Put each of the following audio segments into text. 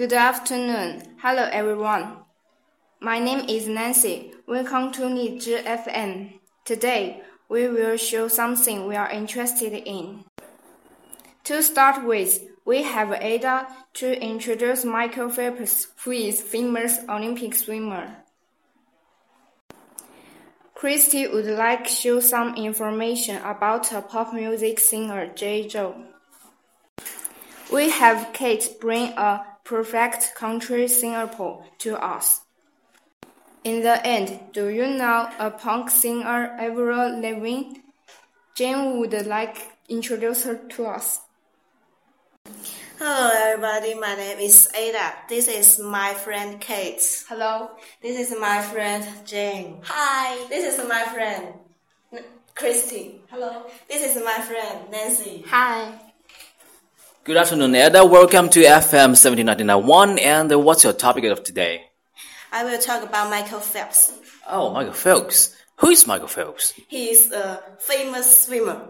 Good afternoon. Hello, everyone. My name is Nancy. Welcome to Nizhi FM. Today, we will show something we are interested in. To start with, we have Ada to introduce Michael Phelps, who is famous Olympic swimmer. Christy would like to show some information about a pop music singer, Jay Chou. We have Kate bring a perfect country Singapore to us. In the end, do you know a punk singer Avril Lavigne? Jane would like introduce her to us. Hello everybody, my name is Ada. This is my friend Kate. Hello. This is my friend Jane. Hi. This is my friend N- Christy. Hello. This is my friend Nancy. Hi. Good afternoon, Ada. Welcome to FM 17991. And what's your topic of today? I will talk about Michael Phelps. Oh, Michael Phelps. Who is Michael Phelps? He is a famous swimmer.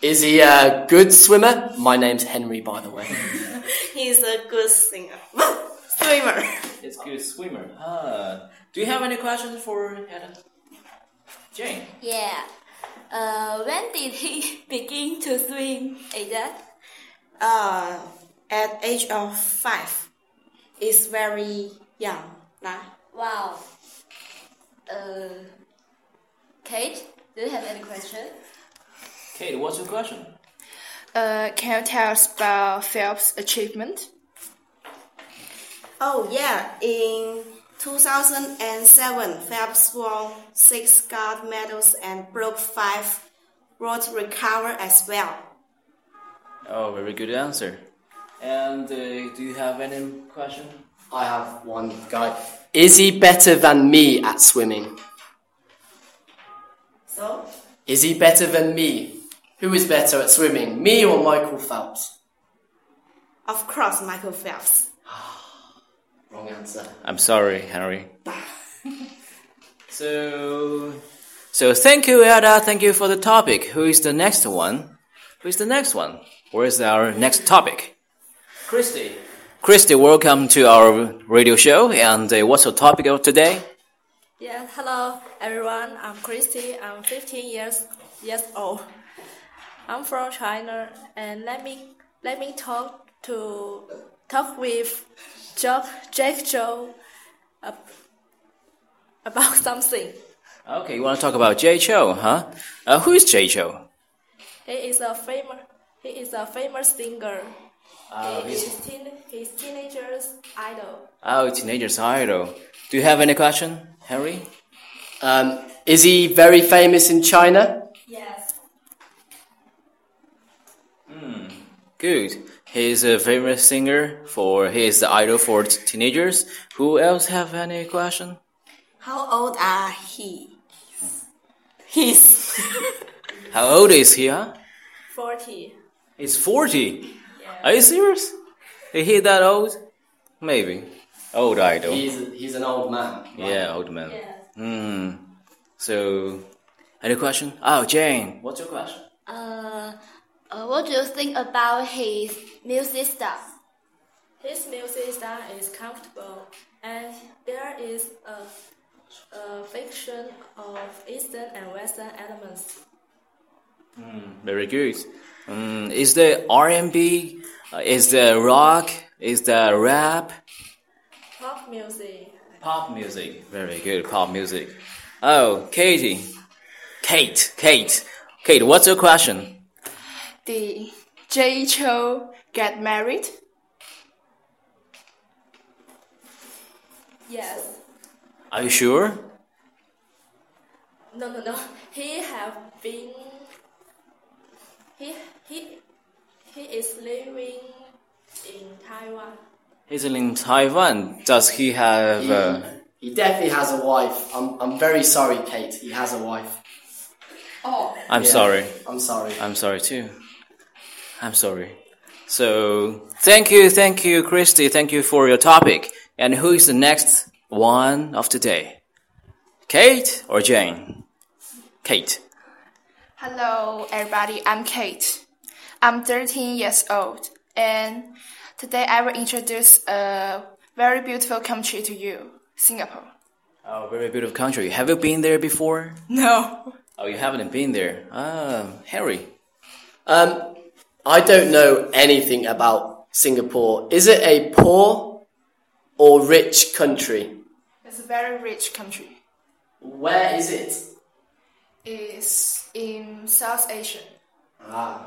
Is he a good swimmer? My name's Henry, by the way. He is a good singer. swimmer. He's a good swimmer. Ah. Do you have any questions for Ada? Jane. Yeah. Uh, when did he begin to swim, Ada? Uh, at age of five. Is very young. Right? Wow. Uh, Kate, do you have any question? Kate, what's your question? Uh, can you tell us about Phelps' achievement? Oh yeah, in 2007, Phelps won six gold medals and broke five world record as well. Oh, very good answer. And uh, do you have any question? I have one guy. Is he better than me at swimming? So, Is he better than me? Who is better at swimming, me or Michael Phelps? of course, Michael Phelps. Wrong answer. I'm sorry, Henry. so, so thank you, Ada. Thank you for the topic. Who is the next one? Who is the next one? Where is our next topic? Christy. Christy, welcome to our radio show. And uh, what's your topic of today? Yeah, hello everyone. I'm Christy. I'm 15 years years old. I'm from China, and let me let me talk to talk with Jack Jack Joe ab- about something. Okay, you want to talk about Jay Chou, huh? Uh, who is Jay Chou? He is a famous he is a famous singer. Oh, he is teen, he's teenagers idol. Oh, teenager's idol. Do you have any question, Henry? Um, is he very famous in China? Yes. Hmm. Good. He's a famous singer for he is the idol for teenagers. Who else have any question? How old are he? He's How old is he? Huh? 40. He's forty. Are you serious? Is he that old? Maybe. Old idol. He's, he's an old man. Yeah, old man. Yes. Hmm. So, any question? Oh, Jane, what's your question? Uh, uh, what do you think about his music style? His music style is comfortable, and there is a, a fiction of Eastern and Western elements. Very good. Um, is the R&B? Uh, is the rock? Is the rap? Pop music. Pop music. Very good. Pop music. Oh, Katie. Kate. Kate. Kate, what's your question? Did Jay Chou get married? Yes. Are you sure? No, no, no. He have been. He he he is living in Taiwan. He's in Taiwan. Does he have? Uh, He definitely has a wife. I'm, I'm very sorry, Kate. He has a wife. Oh, I'm Yeah. sorry. I'm sorry. I'm sorry too. I'm sorry. So thank you, thank you, Christy. Thank you for your topic. And who is the next one of today? Kate or Jane? Kate. hello everybody. I'm Kate. I'm 13 years old, and Today I will introduce a very beautiful country to you, Singapore. Oh, very beautiful country. Have you been there before? No. Oh, you haven't been there. Ah, Harry. Um, I don't know anything about Singapore. Is it a poor or rich country? It's a very rich country. Where is it? It's in South Asia. Ah.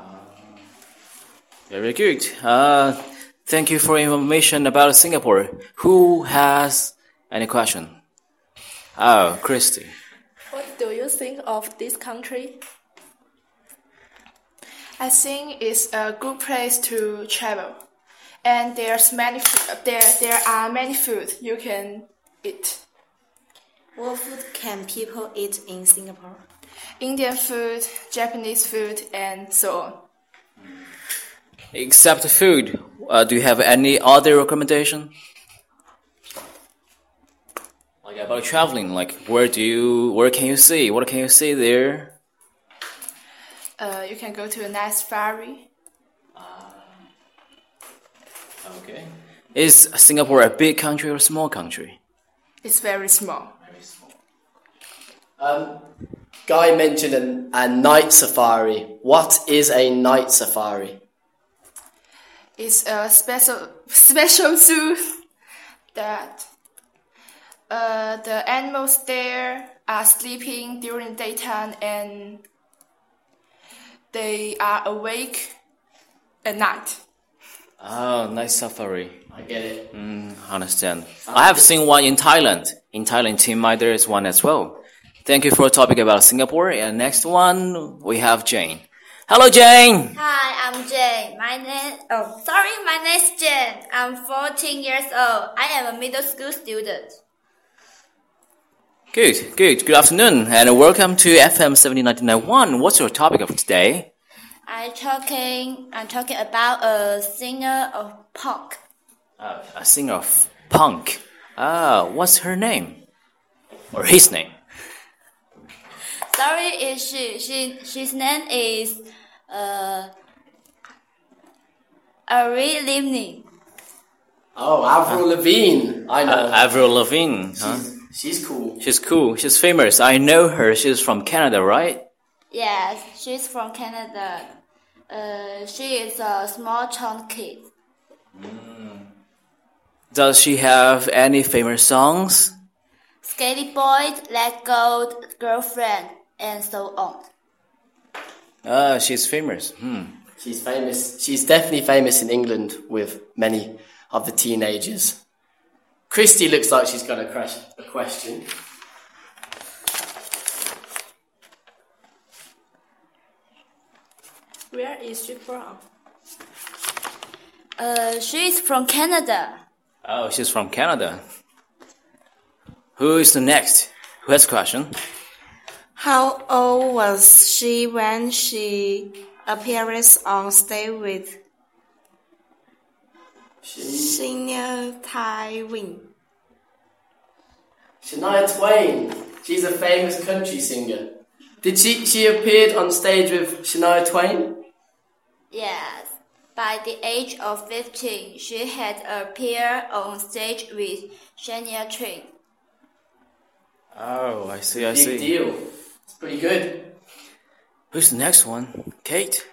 Very good. Uh, thank you for information about Singapore. Who has any question? Oh, Christy. What do you think of this country? I think it's a good place to travel. And there's many there there are many food you can eat. What food can people eat in Singapore? Indian food, Japanese food, and so on. Except food, uh, do you have any other recommendation? Like about traveling, like where do you, where can you see? What can you see there? Uh, you can go to a nice safari. Okay. Is Singapore a big country or a small country? It's very small. Um, Guy mentioned a, a night safari. What is a night safari? It's a special special zoo that uh, the animals there are sleeping during daytime and they are awake at night. Oh, nice safari. I get it. Mm, understand. I have seen one in Thailand. In Thailand, Chiang Mai, there is one as well. Thank you for a topic about Singapore. And next one, we have Jane. Hello, Jane. Hi, I'm Jane. My name, oh, sorry, my name is Jane. I'm 14 years old. I am a middle school student. Good, good. Good afternoon, and welcome to FM 70991. What's your topic of today? I'm talking, I'm talking about a singer of punk. Uh, a singer of punk. Ah, what's her name? Or his name? Sorry, is she, she, his name is, uh, Ari Livni. Oh, Avril Lavigne. I know. Uh, Avril Lavigne. Huh? She's, she's cool. She's cool. She's famous. I know her. She's from Canada, right? Yes, she's from Canada. Uh, she is a small town kid. Does she have any famous songs? Skaty Boy, Let Go, Girlfriend, and so on. Ah, she's famous. Hmm. She's famous. She's definitely famous in England with many of the teenagers. Christy looks like she's got a, crash, a question. Where is she from? Uh, she is from Canada. Oh, she's from Canada. Who is the next? Who has a question? How old was she when she appeared on stage with Senior Tai Twain? Shania Twain. She's a famous country singer. Did she, she appeared on stage with Shania Twain? Yes. By the age of 15, she had appeared on stage with Shania Twain. Oh, I see, I Big see. deal. It's pretty good. Who's the next one? Kate?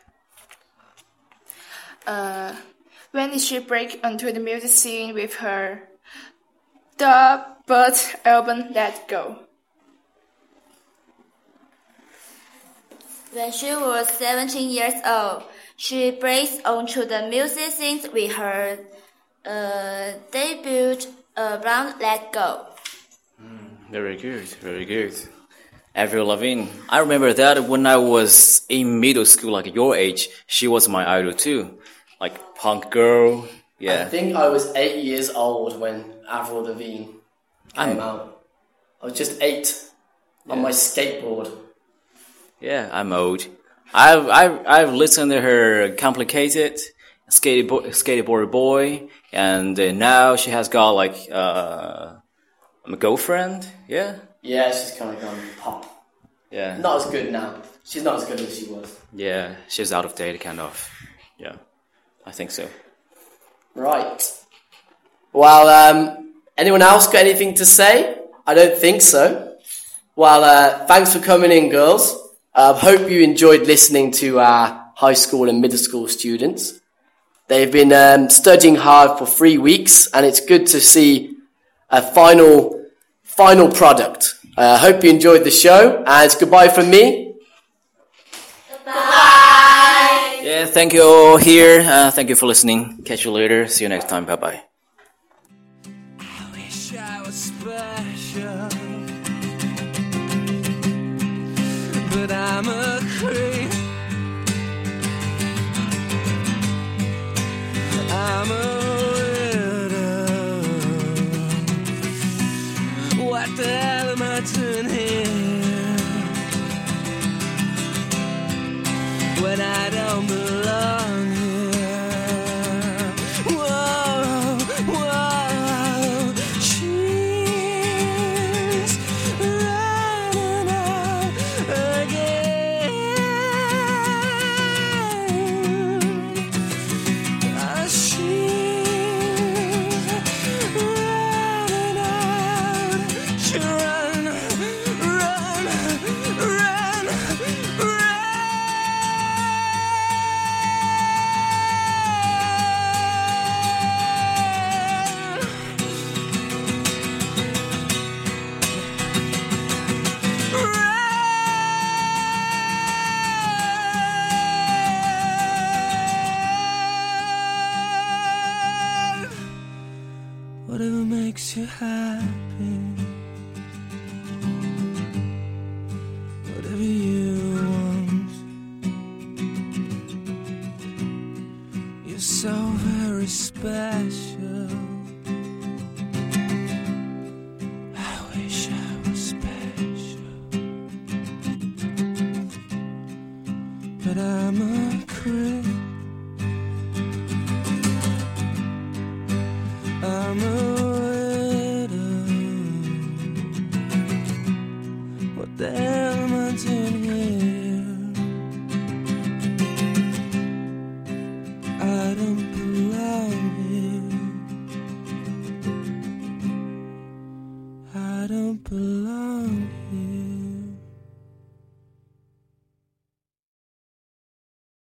Uh, when did she break onto the music scene with her debut album Let Go? When she was 17 years old, she breaks onto the music scene with her uh, debut album Let Go. Very good, very good. Avril Lavigne. I remember that when I was in middle school, like your age, she was my idol too. Like punk girl. Yeah. I think I was eight years old when Avril Lavigne came I'm- out. I was just eight on my skateboard. Yeah, I'm old. I've I've I've listened to her complicated skateboard skateboard boy, and uh, now she has got like uh, a girlfriend. Yeah, Yeah, she's kind of gone pop. yeah, Not as good now. She's not as good as she was. yeah. She's out of date, kind of. Yeah, I think so. Right. Well, um, anyone else got anything to say? I don't think so. Well, uh, thanks for coming in, girls. I uh, hope you enjoyed listening to our high school and middle school students. They've been um, studying hard for three weeks, and it's good to see a final final product. I uh, hope you enjoyed the show, and it's goodbye from me. Bye. Yeah, thank you all here. Uh, thank you for listening. Catch you later. See you next time. Bye bye. But I'm a creep. Special.